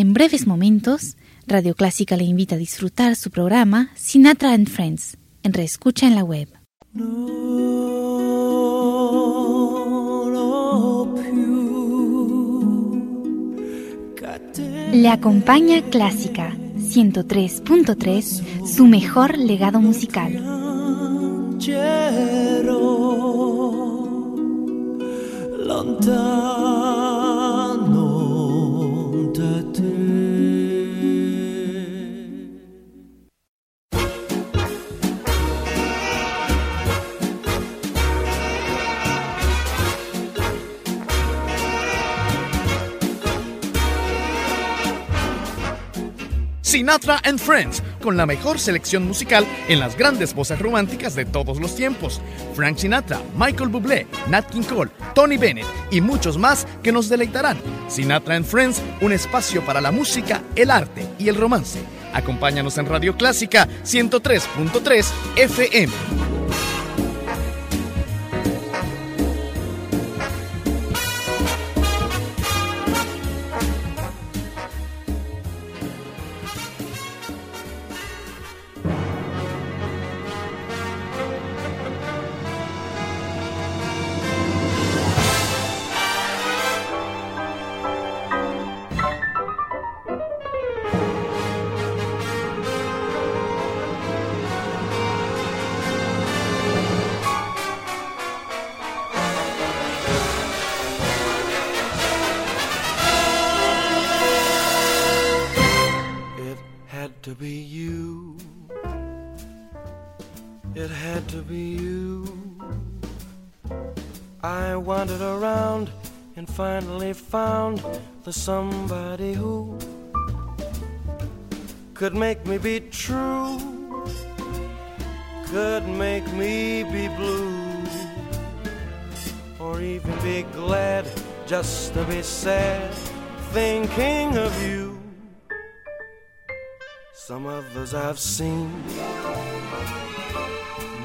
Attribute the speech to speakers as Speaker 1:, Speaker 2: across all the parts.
Speaker 1: En breves momentos, Radio Clásica le invita a disfrutar su programa Sinatra and Friends en Reescucha en la web. Le acompaña Clásica 103.3, su mejor legado musical.
Speaker 2: Sinatra and Friends, con la mejor selección musical en las grandes voces románticas de todos los tiempos. Frank Sinatra, Michael Bublé, Nat King Cole, Tony Bennett y muchos más que nos deleitarán. Sinatra and Friends, un espacio para la música, el arte y el romance. Acompáñanos en Radio Clásica 103.3 FM.
Speaker 3: For somebody who could make me be true, could make me be blue, or even be glad just to be sad thinking of you. Some others I've seen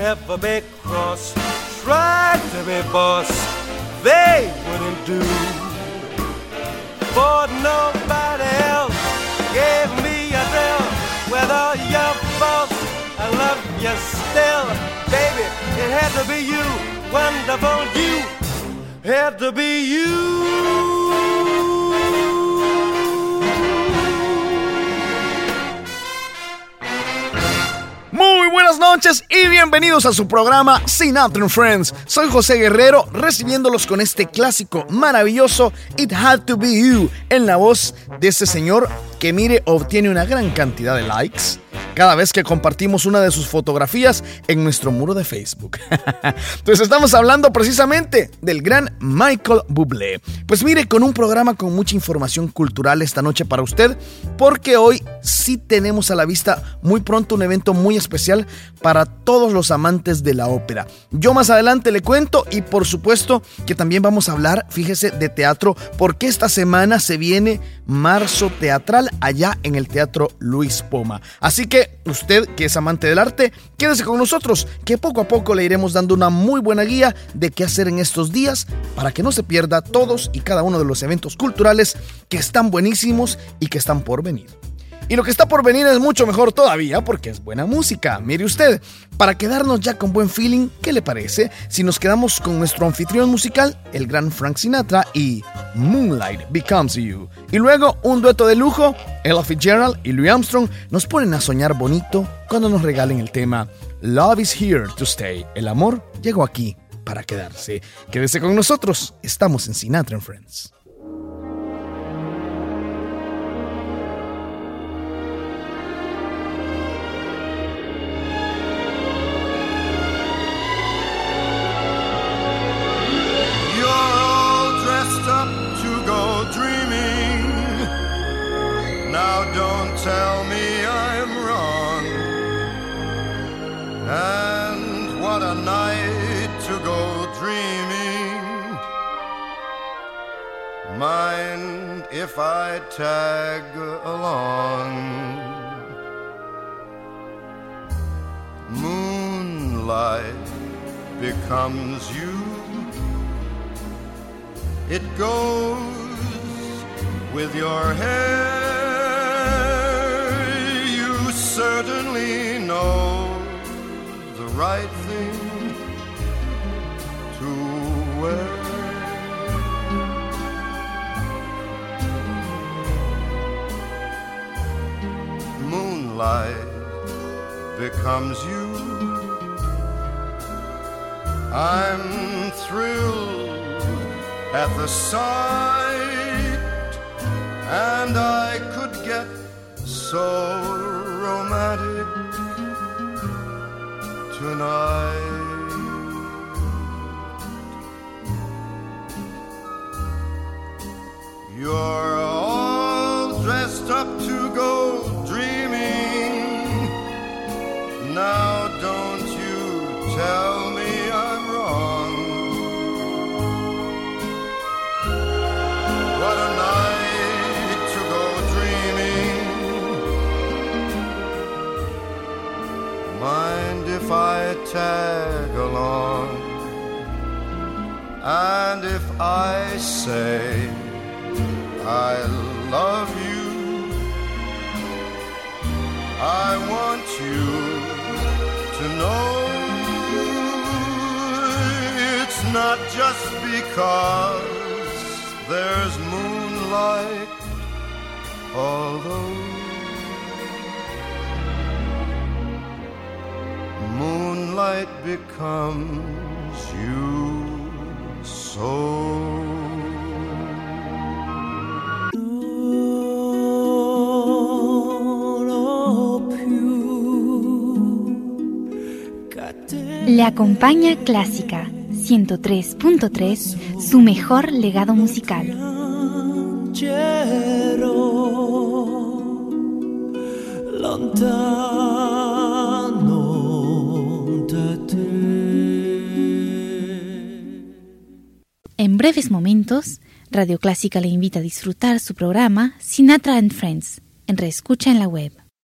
Speaker 3: Never be cross, tried to be boss, they wouldn't do. For nobody else gave me a thrill. With all your faults, I love you still. Baby, it had to be you, wonderful you, had to be you.
Speaker 2: Noches y bienvenidos a su programa Sinatra Friends. Soy José Guerrero recibiéndolos con este clásico maravilloso It Had to Be You en la voz de ese señor que mire obtiene una gran cantidad de likes cada vez que compartimos una de sus fotografías en nuestro muro de Facebook. pues estamos hablando precisamente del gran Michael Bublé. Pues mire, con un programa con mucha información cultural esta noche para usted, porque hoy sí tenemos a la vista muy pronto un evento muy especial para todos los amantes de la ópera. Yo más adelante le cuento y por supuesto que también vamos a hablar, fíjese, de teatro, porque esta semana se viene marzo teatral allá en el Teatro Luis Poma. Así que usted que es amante del arte, quédese con nosotros, que poco a poco le iremos dando una muy buena guía de qué hacer en estos días para que no se pierda todos y cada uno de los eventos culturales que están buenísimos y que están por venir. Y lo que está por venir es mucho mejor todavía porque es buena música. Mire usted, para quedarnos ya con buen feeling, ¿qué le parece si nos quedamos con nuestro anfitrión musical, el gran Frank Sinatra y Moonlight Becomes You? Y luego un dueto de lujo, Ella Fitzgerald y Louis Armstrong nos ponen a soñar bonito cuando nos regalen el tema Love is here to stay. El amor llegó aquí para quedarse. Quédese con nosotros, estamos en Sinatra and Friends.
Speaker 4: If I tag along. Moonlight becomes you. It goes with your hair. You certainly know the right thing becomes you. I'm thrilled at the sight, and I could get so romantic tonight. You're all dressed up tag along? And if I say I love you, I want you to know it's not just because there's moonlight, although moonlight becomes you so.
Speaker 1: Le acompaña Clásica 103.3, su mejor legado musical. Breves momentos, Radio Clásica le invita a disfrutar su programa Sinatra and Friends, en reescucha en la web